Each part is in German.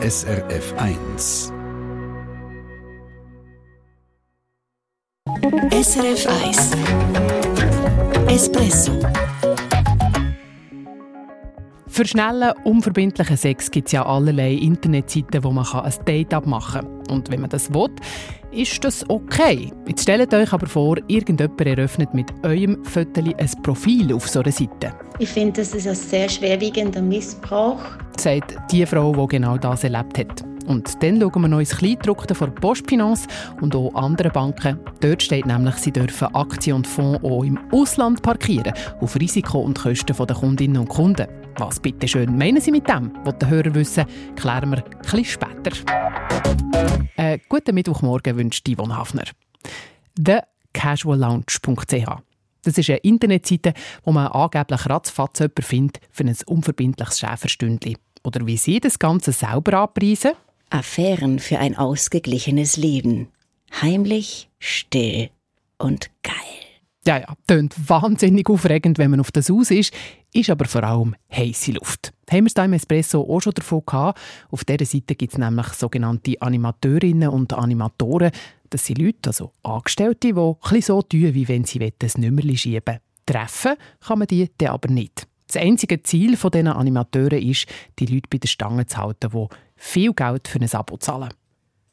SRF 1. SRF 1 Espresso Für schnellen, unverbindlichen Sex gibt es ja allerlei Internetseiten, wo man ein Date abmachen kann. Und wenn man das will, ist das okay. Jetzt stellt euch aber vor, irgendjemand eröffnet mit eurem Foto ein Profil auf so einer Seite. Ich finde, das ist ein sehr schwerwiegender Missbrauch. Sagt die Frau, die genau das erlebt hat. Und dann schauen wir noch ins Kleingedruckte von Postfinance und auch anderen Banken. Dort steht nämlich, sie dürfen Aktien und Fonds auch im Ausland parkieren, auf Risiko und Kosten der Kundinnen und Kunden. Was bitte schön meinen Sie mit dem? Was die Hörer wissen, klären wir etwas später. Äh, guten Mittwochmorgen wünscht Yvonne Hafner. TheCasualLounge.ch das ist eine Internetseite, wo man angeblich ratzfatz jemanden findet für ein unverbindliches Schäferstündchen. Oder wie Sie das Ganze selber anpreisen? Affären für ein ausgeglichenes Leben. Heimlich, still und. Ja, ja, tönt wahnsinnig aufregend, wenn man auf das Haus ist, ist aber vor allem heiße Luft. Haben wir es hier im Espresso auch schon davon gehabt. Auf dieser Seite gibt es nämlich sogenannte Animateurinnen und Animatoren. Das sind Leute, also Angestellte, die ein so tun, wie wenn sie ein Nummerli schieben Treffen kann man die dann aber nicht. Das einzige Ziel dieser Animateure ist, die Leute bei der Stange zu halten, die viel Geld für ein Abo zahlen.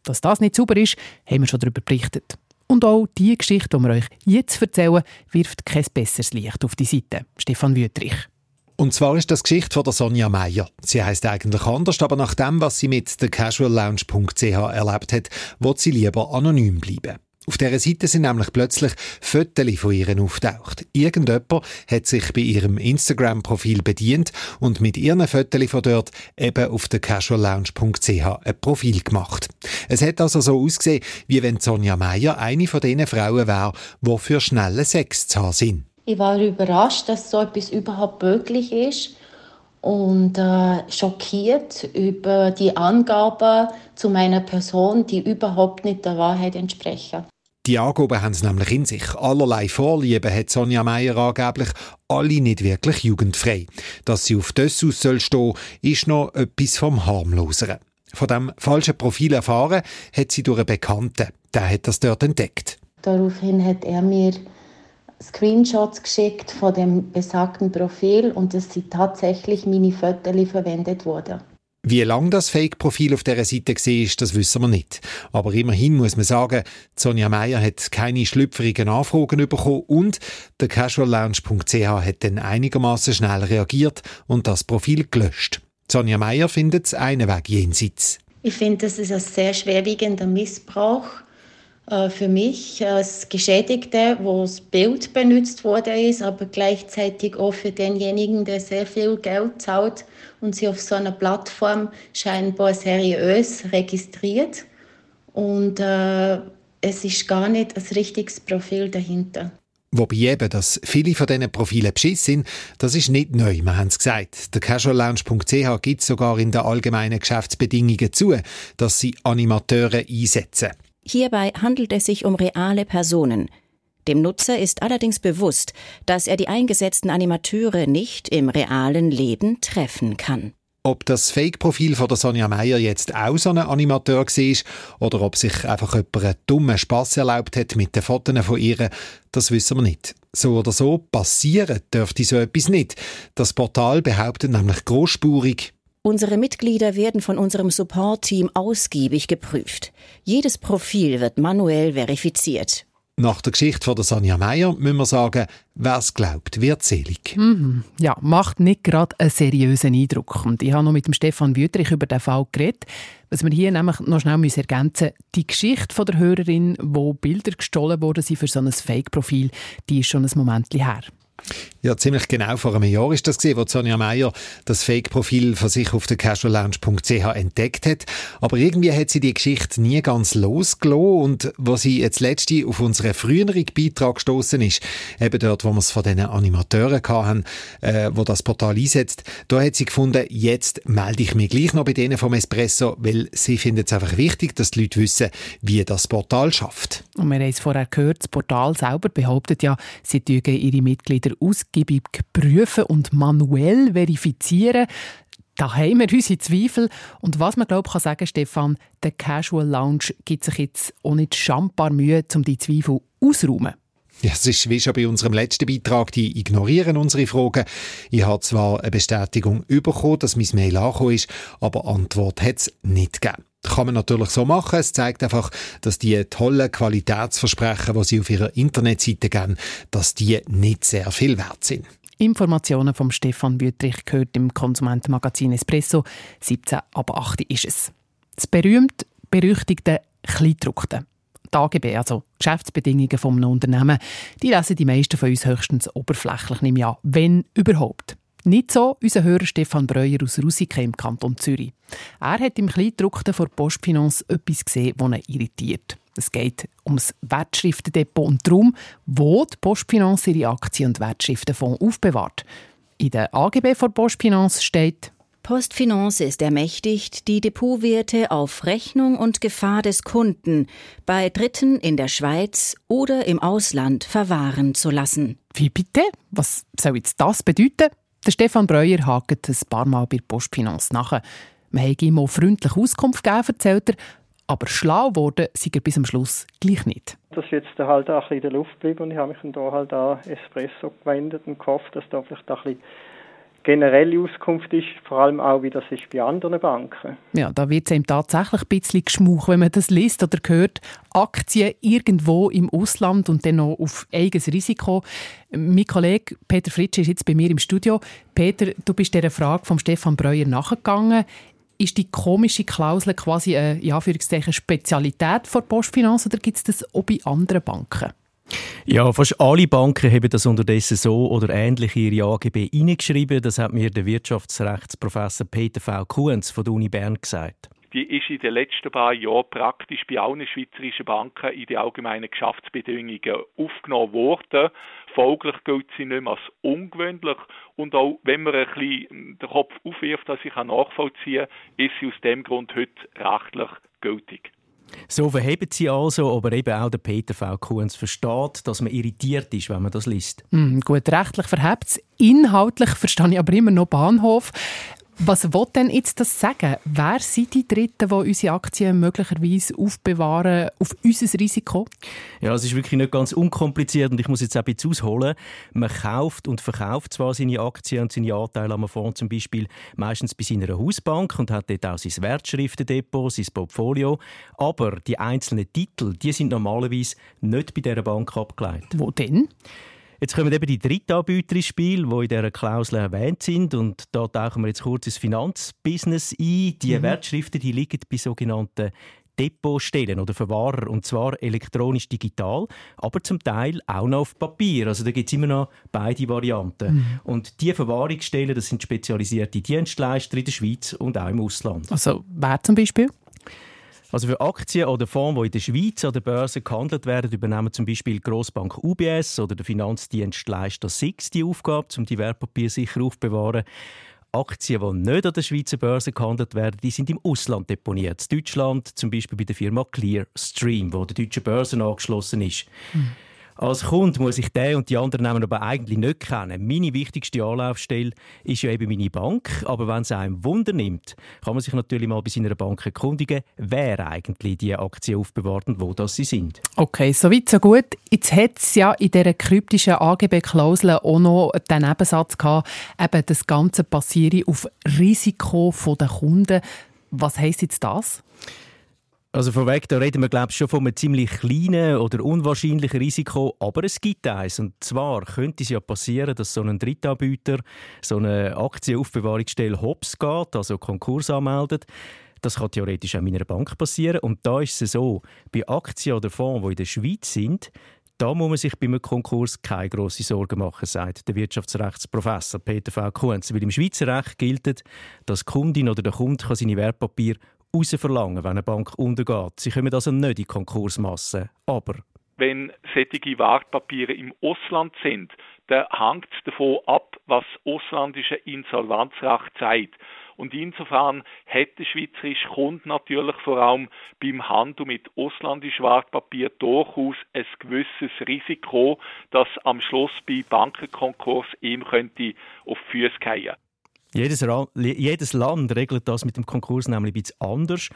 Dass das nicht sauber ist, haben wir schon darüber berichtet. Und auch die Geschichte, die wir euch jetzt erzählen, wirft kein besseres Licht auf die Seite. Stefan Wüttrich. Und zwar ist das Geschichte von der Sonja Meyer. Sie heißt eigentlich anders, aber nach dem, was sie mit der casuallounge.ch erlebt hat, wird sie lieber anonym bleiben. Auf dieser Seite sind nämlich plötzlich Fotos von ihr auftaucht. Irgendjemand hat sich bei ihrem Instagram-Profil bedient und mit ihren Fotos von dort eben auf der casuallounge.ch ein Profil gemacht. Es hat also so ausgesehen, wie wenn Sonja Meyer eine von diesen Frauen wäre, die für schnelle Sex zu haben sind. Ich war überrascht, dass so etwas überhaupt möglich ist und äh, schockiert über die Angaben zu meiner Person, die überhaupt nicht der Wahrheit entsprechen. Die Angaben haben es nämlich in sich. Allerlei Vorlieben hat Sonja Meyer angeblich, alle nicht wirklich jugendfrei. Dass sie auf Dessous soll stehen, ist noch etwas vom Harmloseren. Von dem falschen Profil erfahren hat sie durch einen Bekannten. Der hat das dort entdeckt. Daraufhin hat er mir Screenshots geschickt von dem besagten Profil und es sind tatsächlich meine Fotos verwendet worden. Wie lang das Fake-Profil auf dieser Seite war, das wissen wir nicht. Aber immerhin muss man sagen, Sonja Meyer hat keine schlüpfrigen Anfragen bekommen und der casuallounge.ch hat dann einigermaßen schnell reagiert und das Profil gelöscht. Sonja Meyer findet es einen Weg jenseits. Ich finde, das ist ein sehr schwerwiegender Missbrauch für mich als Geschädigte, wo das Bild benutzt worden ist, aber gleichzeitig auch für denjenigen, der sehr viel Geld zahlt und sich auf so einer Plattform scheinbar seriös registriert. Und äh, es ist gar nicht ein richtiges Profil dahinter. Wobei eben, dass viele von diesen Profilen beschiss sind, das ist nicht neu, wir haben es gesagt. Der casuallounge.ch gibt sogar in den allgemeinen Geschäftsbedingungen zu, dass sie Animateure einsetzen. Hierbei handelt es sich um reale Personen – dem Nutzer ist allerdings bewusst, dass er die eingesetzten Animateure nicht im realen Leben treffen kann. Ob das Fake-Profil von der Sonja Meyer jetzt auch so ein Animateur war oder ob sich einfach jemand einen dummen Spass erlaubt hat mit den Fotos von ihr, das wissen wir nicht. So oder so passieren dürfte so etwas nicht. Das Portal behauptet nämlich großspurig, Unsere Mitglieder werden von unserem Support-Team ausgiebig geprüft. Jedes Profil wird manuell verifiziert. Nach der Geschichte von der Sonja Meyer müssen wir sagen, wer es glaubt, wird selig. Mhm. Ja, macht nicht gerade einen seriösen Eindruck. Und ich habe noch mit dem Stefan Wüterich über den Fall geredet. Was wir hier nämlich noch schnell ergänzen müssen, die Geschichte von der Hörerin, wo Bilder gestohlen wurden für so ein Fake-Profil, die ist schon ein Moment her. Ja, ziemlich genau vor einem Jahr ist das gesehen, wo Sonja Meyer das Fake-Profil von sich auf der casuallounge.ch entdeckt hat. Aber irgendwie hat sie die Geschichte nie ganz losgelassen und wo sie jetzt letzte auf unseren früheren Beitrag gestoßen ist, eben dort, wo wir es von diesen Animateuren hatten, äh, wo das Portal einsetzt, da hat sie gefunden, jetzt melde ich mich gleich noch bei denen vom Espresso, weil sie findet es einfach wichtig, dass die Leute wissen, wie das Portal schafft. Und wir haben es vorher gehört, das Portal selber behauptet ja, sie ihre Mitglieder ausgiebig prüfen und manuell verifizieren. Da haben wir unsere Zweifel. Und was man glaube kann sagen, Stefan, der Casual Lounge gibt sich jetzt nicht schambar Mühe, um die Zweifel auszuräumen. Ja, es ist wie schon bei unserem letzten Beitrag, die ignorieren unsere Fragen. Ich habe zwar eine Bestätigung bekommen, dass mein Mail angekommen ist, aber Antwort hat es nicht gegeben. Kann man natürlich so machen. Es zeigt einfach, dass die tollen Qualitätsversprechen, die sie auf ihrer Internetseite geben, dass die nicht sehr viel wert sind. Informationen von Stefan Wüttrich gehört im Konsumentenmagazin Espresso. 17 ab 8 ist es. Das berühmt berüchtigte Kleidruckte. Die AGB, also Geschäftsbedingungen von einem Unternehmen, die lesen die meisten von uns höchstens oberflächlich nicht mehr wenn überhaupt. Nicht so unser Hörer Stefan Breuer aus Rusike im Kanton Zürich. Er hat im Kleidruckten von Postfinance etwas gesehen, das ihn irritiert. Es geht ums Wertschriftendepot und darum, wo die Postfinance ihre Aktien- und Wertschriftenfonds aufbewahrt. In der AGB von Postfinance steht, Postfinance ist ermächtigt, die Depotwerte auf Rechnung und Gefahr des Kunden bei Dritten in der Schweiz oder im Ausland verwahren zu lassen. Wie bitte? Was soll jetzt das bedeuten? Der Stefan Breuer hakt ein paar Mal bei Postfinance nach. Man hat ihm auch freundlich Auskunft gegeben, erzählt er, aber schlau geworden sei er bis am Schluss gleich nicht. Das ist jetzt halt auch in der Luft geblieben und ich habe mich dann da halt an Espresso gewendet und gehofft, dass da vielleicht ein bisschen generelle Auskunft ist, vor allem auch, wie das ist bei anderen Banken. Ja, da wird es einem tatsächlich ein bisschen geschmuch, wenn man das liest oder hört. Aktien irgendwo im Ausland und dann noch auf eigenes Risiko. Mein Kollege Peter Fritsche ist jetzt bei mir im Studio. Peter, du bist dieser Frage von Stefan Breuer nachgegangen. Ist die komische Klausel quasi eine ja, Spezialität von Postfinanz oder gibt es das auch bei anderen Banken? Ja, fast alle Banken haben das unterdessen so oder ähnlich in ihre AGB hineingeschrieben. Das hat mir der Wirtschaftsrechtsprofessor Peter V. Kuhns von der Uni Bern gesagt. Die ist in den letzten paar Jahren praktisch bei allen schweizerischen Banken in die allgemeinen Geschäftsbedingungen aufgenommen worden. Folglich gilt sie nicht mehr als ungewöhnlich. Und auch wenn man ein bisschen den Kopf aufwirft, dass ich nachvollziehen kann, ist sie aus dem Grund heute rechtlich gültig. So verheben sie also, aber eben auch der Peter V. Kuhns versteht, dass man irritiert ist, wenn man das liest. Mm, gut, rechtlich verhebt es. Inhaltlich verstehe ich aber immer noch Bahnhof. Was will denn jetzt das sagen? Wer sind die Dritten, die unsere Aktien möglicherweise aufbewahren auf unser Risiko? Ja, es ist wirklich nicht ganz unkompliziert und ich muss jetzt auch ein bisschen ausholen. Man kauft und verkauft zwar seine Aktien und seine Anteile am Fonds zum Beispiel meistens bei seiner Hausbank und hat dort auch sein Wertschriftendepot, sein Portfolio, aber die einzelnen Titel, die sind normalerweise nicht bei dieser Bank abgeleitet. Wo denn? Jetzt kommen eben die Drittanbieter ins Spiel, die in dieser Klausel erwähnt sind. Und da tauchen wir jetzt kurz ins Finanzbusiness ein. Die mhm. Wertschriften die liegen bei sogenannten Depotstellen oder Verwahrer, und zwar elektronisch digital, aber zum Teil auch noch auf Papier. Also da gibt es immer noch beide Varianten. Mhm. Und diese Verwahrungsstellen, das sind spezialisierte Dienstleister in der Schweiz und auch im Ausland. Also wer zum Beispiel? Also für Aktien oder Fonds, die in der Schweiz an der Börse gehandelt werden, übernehmen zum Beispiel die Grossbank UBS oder der Finanzdienstleister SIX die Aufgabe, um die Wertpapiere sicher aufzubewahren. Aktien, die nicht an der Schweizer Börse gehandelt werden, die sind im Ausland deponiert. In Deutschland zum Beispiel bei der Firma Clearstream, wo der deutschen Börse angeschlossen ist. Mhm. Als Kunde muss ich den und die anderen Namen aber eigentlich nicht kennen. Meine wichtigste Anlaufstelle ist ja eben meine Bank. Aber wenn es einem Wunder nimmt, kann man sich natürlich mal bei seiner Bank erkundigen, wer eigentlich die Aktien aufbewahrt und wo das sie sind. Okay, soweit so gut. Jetzt hat es ja in dieser kryptischen AGB-Klausel auch noch den Nebensatz gehabt, eben das Ganze passiere auf Risiko der Kunden. Was heisst jetzt das? Also vorweg, da reden wir glaube ich schon von einem ziemlich kleinen oder unwahrscheinlichen Risiko, aber es gibt eins. Und zwar könnte es ja passieren, dass so ein Drittanbieter so eine Aktienaufbewahrungsstelle hops geht, also Konkurs anmeldet. Das kann theoretisch auch in einer Bank passieren. Und da ist es so, bei Aktien oder Fonds, die in der Schweiz sind, da muss man sich bei einem Konkurs keine grossen Sorgen machen, sagt der Wirtschaftsrechtsprofessor Peter V. Kunz. Weil im Schweizer Recht gilt, dass die Kundin oder der Kunde seine Wertpapiere rausverlangen, wenn eine Bank untergeht. Sie kommen also nicht in Konkursmasse. Aber wenn solche Wertpapiere im Ausland sind, dann hängt es davon ab, was das ausländische Insolvenzrecht sagt. Und insofern hat der schweizerische Kunde natürlich vor allem beim Handel mit ausländischen Wertpapier durchaus ein gewisses Risiko, dass am Schluss bei Bankenkonkurs ihm könnte auf die Füße fallen. Jedes, jedes, Land regelt das mit dem Konkurs nämlich ein bisschen anders.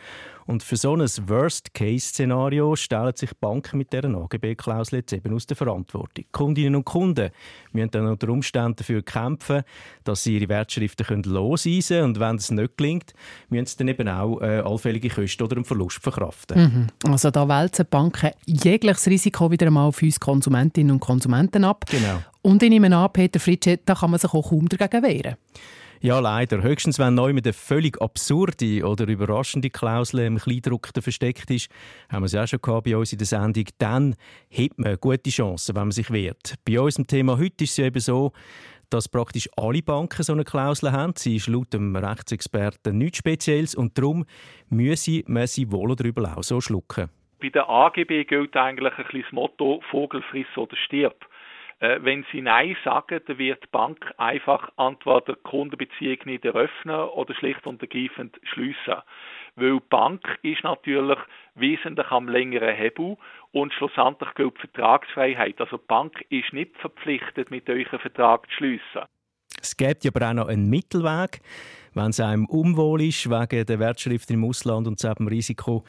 Und für so ein Worst-Case-Szenario stellen sich Banken mit dieser AGB-Klausel jetzt eben aus der Verantwortung. Kundinnen und Kunden müssen dann unter Umständen dafür kämpfen, dass sie ihre Wertschriften können loseisen können. Und wenn das nicht gelingt, müssen sie dann eben auch äh, allfällige Kosten oder einen Verlust verkraften. Mhm. Also da wälzen Banken jegliches Risiko wieder einmal auf uns Konsumentinnen und Konsumenten ab. Genau. Und in einem an, Peter Fritsche, da kann man sich auch kaum dagegen wehren. Ja, leider. Höchstens, wenn neu mit einer völlig absurde oder überraschende Klausel im Kleindruck versteckt ist, haben wir es ja schon gehabt bei uns in der Sendung, dann hat man gute Chancen, wenn man sich wehrt. Bei unserem Thema heute ist es eben so, dass praktisch alle Banken so eine Klausel haben. Sie ist laut dem Rechtsexperten nichts Spezielles und darum müsse man sie wohl oder übel auch so schlucken. Bei der AGB gilt eigentlich ein bisschen das Motto Vogel friss oder stirb. Äh, wenn Sie Nein sagen, dann wird die Bank einfach entweder die Kundenbeziehung nicht eröffnen oder schlicht und ergreifend schliessen. Weil die Bank ist natürlich wesentlich am längeren Hebel und schlussendlich gilt die Vertragsfreiheit. Also die Bank ist nicht verpflichtet, mit euch einen Vertrag zu schliessen. Es gibt aber auch noch einen Mittelweg, wenn es einem unwohl ist wegen der Wertschrift im Ausland und dem Risiko.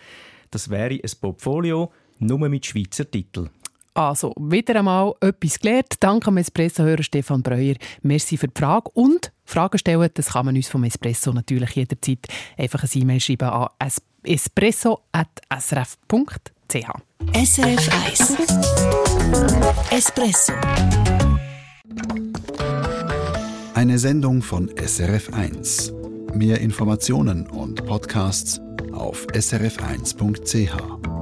Das wäre ein Portfolio nur mit Schweizer Titel. Also, wieder einmal etwas gelernt. Danke am Espresso-Hörer Stefan Breuer. Merci für die Frage. Und Fragen stellen, das kann man uns vom Espresso natürlich jederzeit einfach eine E-Mail schreiben an espresso.srf.ch. SRF 1 Espresso Eine Sendung von SRF 1. Mehr Informationen und Podcasts auf srf1.ch.